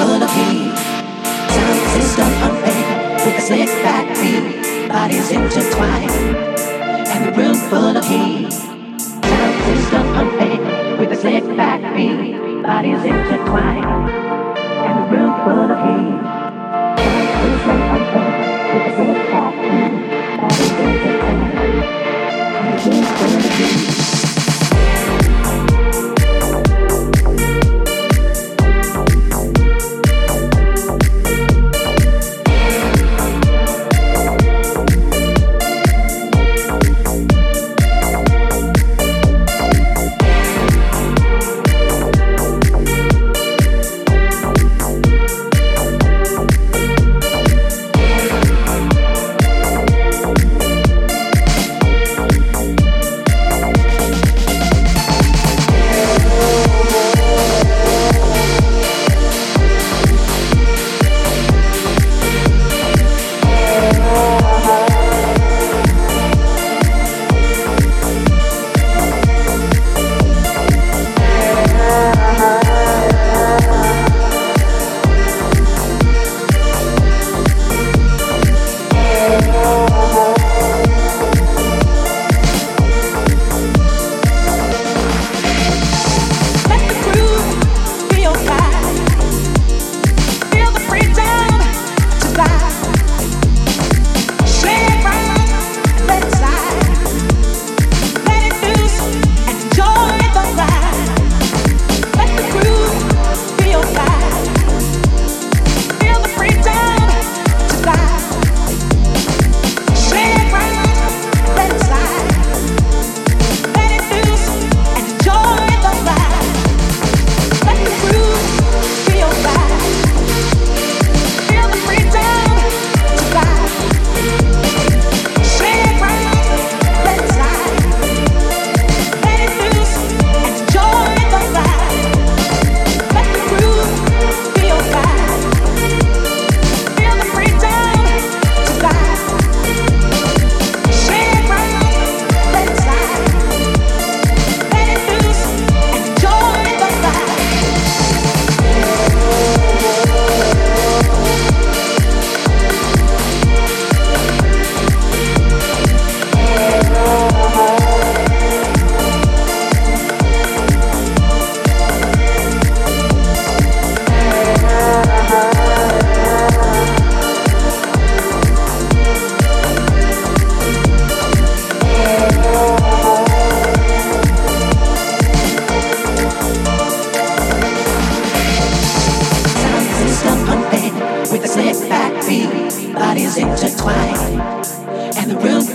full of heat. Sound system arrayed with a slick back beat. Bodies intertwined and the room full of heat. Sound system arrayed with a slick back beat. Bodies intertwined and the room full of heat.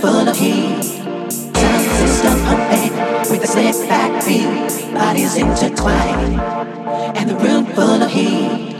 Full of heat. Sound system pumping with a slip back beat. Bodies intertwined, and the room full of heat.